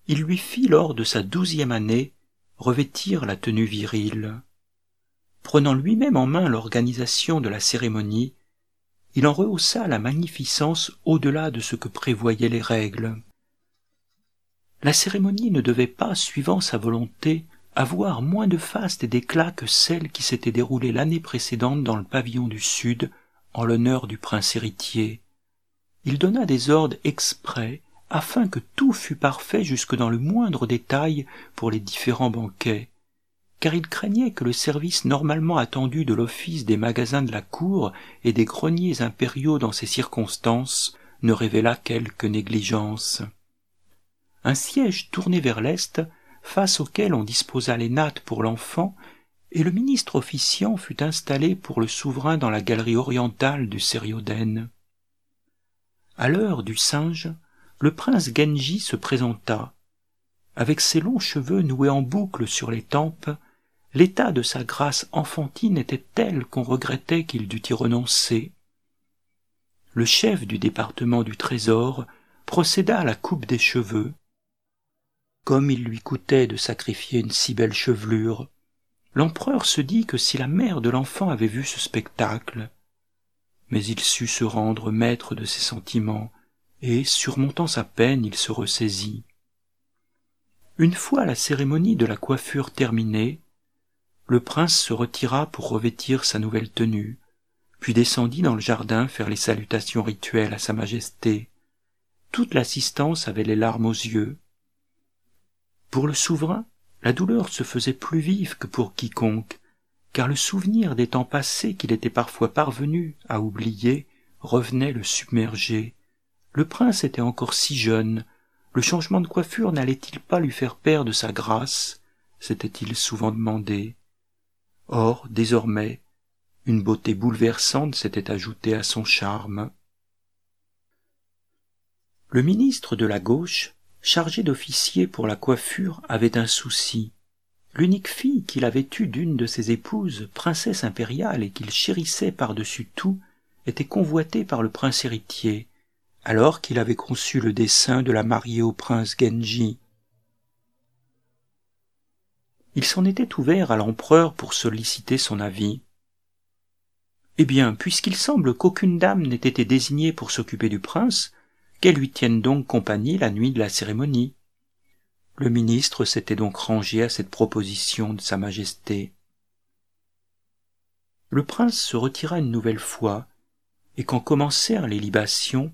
il lui fit lors de sa douzième année revêtir la tenue virile. Prenant lui-même en main l'organisation de la cérémonie, il en rehaussa la magnificence au-delà de ce que prévoyaient les règles. La cérémonie ne devait pas, suivant sa volonté, avoir moins de faste et d'éclat que celle qui s'était déroulée l'année précédente dans le pavillon du Sud en l'honneur du prince héritier. Il donna des ordres exprès afin que tout fût parfait jusque dans le moindre détail pour les différents banquets, car il craignait que le service normalement attendu de l'office des magasins de la cour et des greniers impériaux dans ces circonstances ne révélât quelque négligence. Un siège tourné vers l'est, face auquel on disposa les nattes pour l'enfant, et le ministre officiant fut installé pour le souverain dans la galerie orientale du Sérioden. À l'heure du singe, le prince Genji se présenta. Avec ses longs cheveux noués en boucle sur les tempes, l'état de sa grâce enfantine était tel qu'on regrettait qu'il dût y renoncer. Le chef du département du trésor procéda à la coupe des cheveux. Comme il lui coûtait de sacrifier une si belle chevelure, L'empereur se dit que si la mère de l'enfant avait vu ce spectacle, mais il sut se rendre maître de ses sentiments, et, surmontant sa peine, il se ressaisit. Une fois la cérémonie de la coiffure terminée, le prince se retira pour revêtir sa nouvelle tenue, puis descendit dans le jardin faire les salutations rituelles à sa majesté, toute l'assistance avait les larmes aux yeux. Pour le souverain, la douleur se faisait plus vive que pour quiconque, car le souvenir des temps passés qu'il était parfois parvenu à oublier revenait le submerger. Le prince était encore si jeune, le changement de coiffure n'allait-il pas lui faire perdre sa grâce? s'était-il souvent demandé. Or, désormais, une beauté bouleversante s'était ajoutée à son charme. Le ministre de la gauche, chargé d'officier pour la coiffure, avait un souci. L'unique fille qu'il avait eue d'une de ses épouses, princesse impériale et qu'il chérissait par-dessus tout, était convoitée par le prince héritier, alors qu'il avait conçu le dessein de la marier au prince Genji. Il s'en était ouvert à l'empereur pour solliciter son avis. Eh bien, puisqu'il semble qu'aucune dame n'ait été désignée pour s'occuper du prince, qu'elle lui tienne donc compagnie la nuit de la cérémonie. Le ministre s'était donc rangé à cette proposition de Sa Majesté. Le prince se retira une nouvelle fois, et quand commencèrent les libations,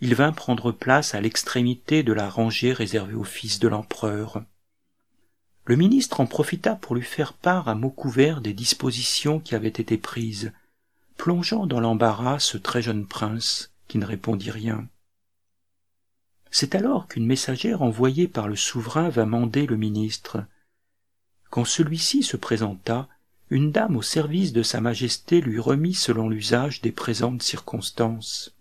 il vint prendre place à l'extrémité de la rangée réservée au fils de l'empereur. Le ministre en profita pour lui faire part à mots couverts des dispositions qui avaient été prises, plongeant dans l'embarras ce très jeune prince qui ne répondit rien. C'est alors qu'une messagère envoyée par le souverain vint mander le ministre. Quand celui-ci se présenta, une dame au service de Sa Majesté lui remit selon l'usage des présentes circonstances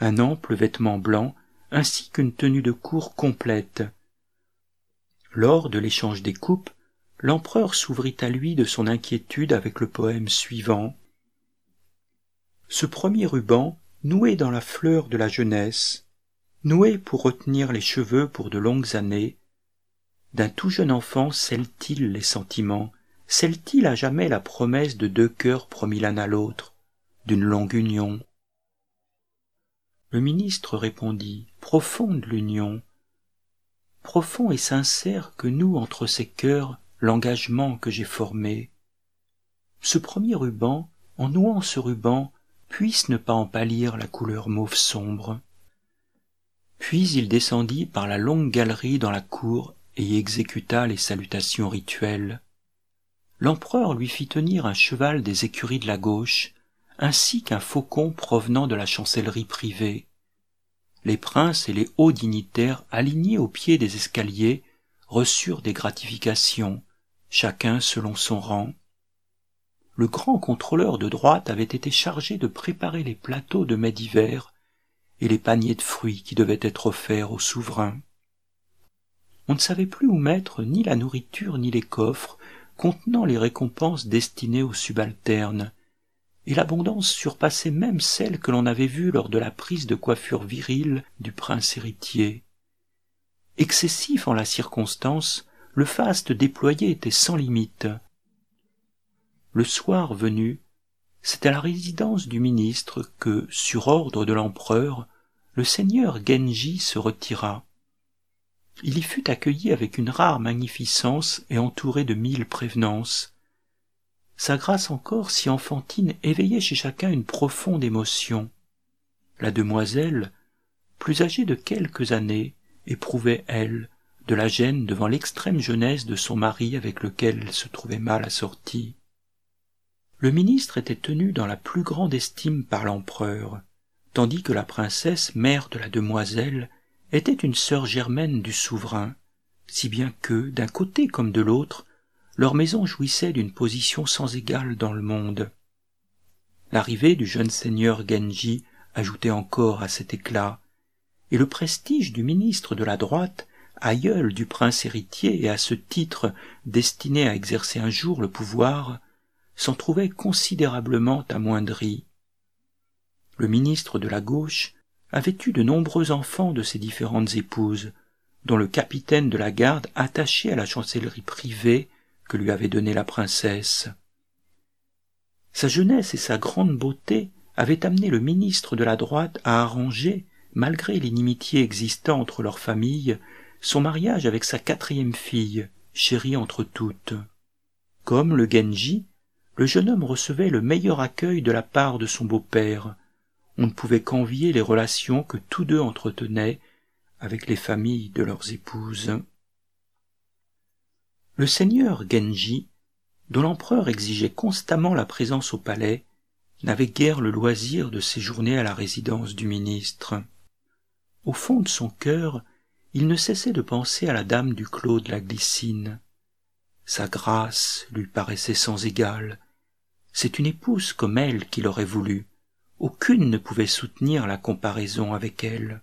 un ample vêtement blanc ainsi qu'une tenue de cour complète. Lors de l'échange des coupes, l'empereur s'ouvrit à lui de son inquiétude avec le poème suivant. Ce premier ruban, noué dans la fleur de la jeunesse, noué pour retenir les cheveux pour de longues années, d'un tout jeune enfant scelle-t-il les sentiments, scelle-t-il à jamais la promesse de deux cœurs promis l'un à l'autre, d'une longue union? Le ministre répondit, profonde l'union, profond et sincère que nous entre ces cœurs l'engagement que j'ai formé. Ce premier ruban, en nouant ce ruban, puisse ne pas en pâlir la couleur mauve sombre. Puis il descendit par la longue galerie dans la cour et y exécuta les salutations rituelles. L'empereur lui fit tenir un cheval des écuries de la gauche, ainsi qu'un faucon provenant de la chancellerie privée. Les princes et les hauts dignitaires alignés au pied des escaliers reçurent des gratifications, chacun selon son rang. Le grand contrôleur de droite avait été chargé de préparer les plateaux de mets divers et les paniers de fruits qui devaient être offerts au souverain. On ne savait plus où mettre ni la nourriture ni les coffres contenant les récompenses destinées aux subalternes, et l'abondance surpassait même celle que l'on avait vue lors de la prise de coiffure virile du prince héritier. Excessif en la circonstance, le faste déployé était sans limite. Le soir venu, c'est à la résidence du ministre que, sur ordre de l'empereur, le seigneur Genji se retira. Il y fut accueilli avec une rare magnificence et entouré de mille prévenances. Sa grâce encore si enfantine éveillait chez chacun une profonde émotion. La demoiselle, plus âgée de quelques années, éprouvait, elle, de la gêne devant l'extrême jeunesse de son mari avec lequel elle se trouvait mal assortie le ministre était tenu dans la plus grande estime par l'empereur, tandis que la princesse, mère de la demoiselle, était une sœur germaine du souverain, si bien que, d'un côté comme de l'autre, leur maison jouissait d'une position sans égale dans le monde. L'arrivée du jeune seigneur Genji ajoutait encore à cet éclat, et le prestige du ministre de la droite, aïeul du prince héritier et à ce titre destiné à exercer un jour le pouvoir, s'en trouvait considérablement amoindri. Le ministre de la gauche avait eu de nombreux enfants de ses différentes épouses, dont le capitaine de la garde attaché à la chancellerie privée que lui avait donnée la princesse. Sa jeunesse et sa grande beauté avaient amené le ministre de la droite à arranger, malgré l'inimitié existant entre leurs familles, son mariage avec sa quatrième fille, chérie entre toutes. Comme le Genji, le jeune homme recevait le meilleur accueil de la part de son beau-père. on ne pouvait qu'envier les relations que tous deux entretenaient avec les familles de leurs épouses. Le seigneur Genji, dont l'empereur exigeait constamment la présence au palais, n'avait guère le loisir de séjourner à la résidence du ministre. Au fond de son cœur, il ne cessait de penser à la dame du clos de la glycine. Sa grâce lui paraissait sans égale. C'est une épouse comme elle qu'il aurait voulu. Aucune ne pouvait soutenir la comparaison avec elle.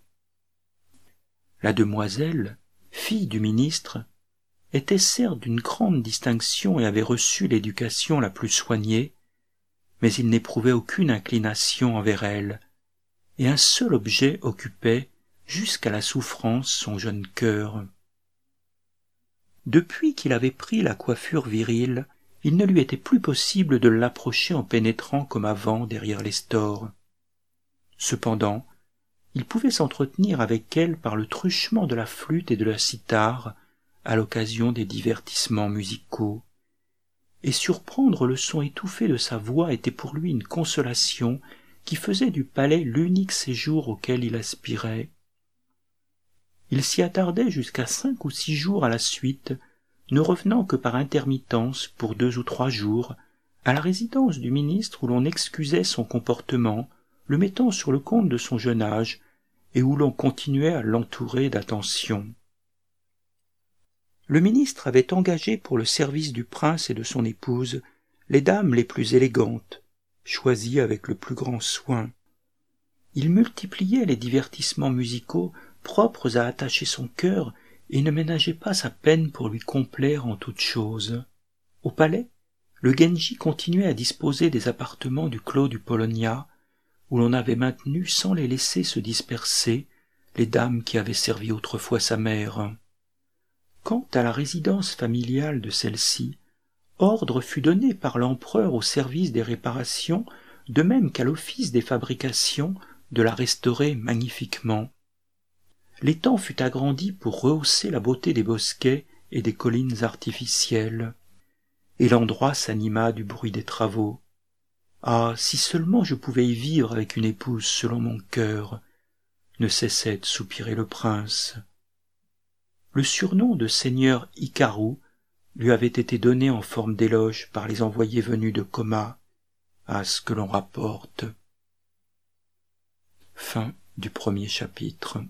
La demoiselle, fille du ministre, était certes d'une grande distinction et avait reçu l'éducation la plus soignée, mais il n'éprouvait aucune inclination envers elle, et un seul objet occupait jusqu'à la souffrance son jeune cœur. Depuis qu'il avait pris la coiffure virile, il ne lui était plus possible de l'approcher en pénétrant comme avant derrière les stores. Cependant, il pouvait s'entretenir avec elle par le truchement de la flûte et de la cithare à l'occasion des divertissements musicaux et surprendre le son étouffé de sa voix était pour lui une consolation qui faisait du palais l'unique séjour auquel il aspirait. Il s'y attardait jusqu'à cinq ou six jours à la suite, ne revenant que par intermittence pour deux ou trois jours, à la résidence du ministre où l'on excusait son comportement, le mettant sur le compte de son jeune âge, et où l'on continuait à l'entourer d'attention. Le ministre avait engagé pour le service du prince et de son épouse les dames les plus élégantes, choisies avec le plus grand soin. Il multipliait les divertissements musicaux propres à attacher son cœur et ne ménageait pas sa peine pour lui complaire en toutes choses. Au palais, le Genji continuait à disposer des appartements du clos du Polonia, où l'on avait maintenu sans les laisser se disperser les dames qui avaient servi autrefois sa mère. Quant à la résidence familiale de celle-ci, ordre fut donné par l'empereur au service des réparations, de même qu'à l'office des fabrications, de la restaurer magnifiquement. L'étang fut agrandi pour rehausser la beauté des bosquets et des collines artificielles, et l'endroit s'anima du bruit des travaux. Ah, si seulement je pouvais y vivre avec une épouse selon mon cœur, ne cessait de soupirer le prince. Le surnom de seigneur Ikaru lui avait été donné en forme d'éloge par les envoyés venus de Coma, à ce que l'on rapporte. Fin du premier chapitre.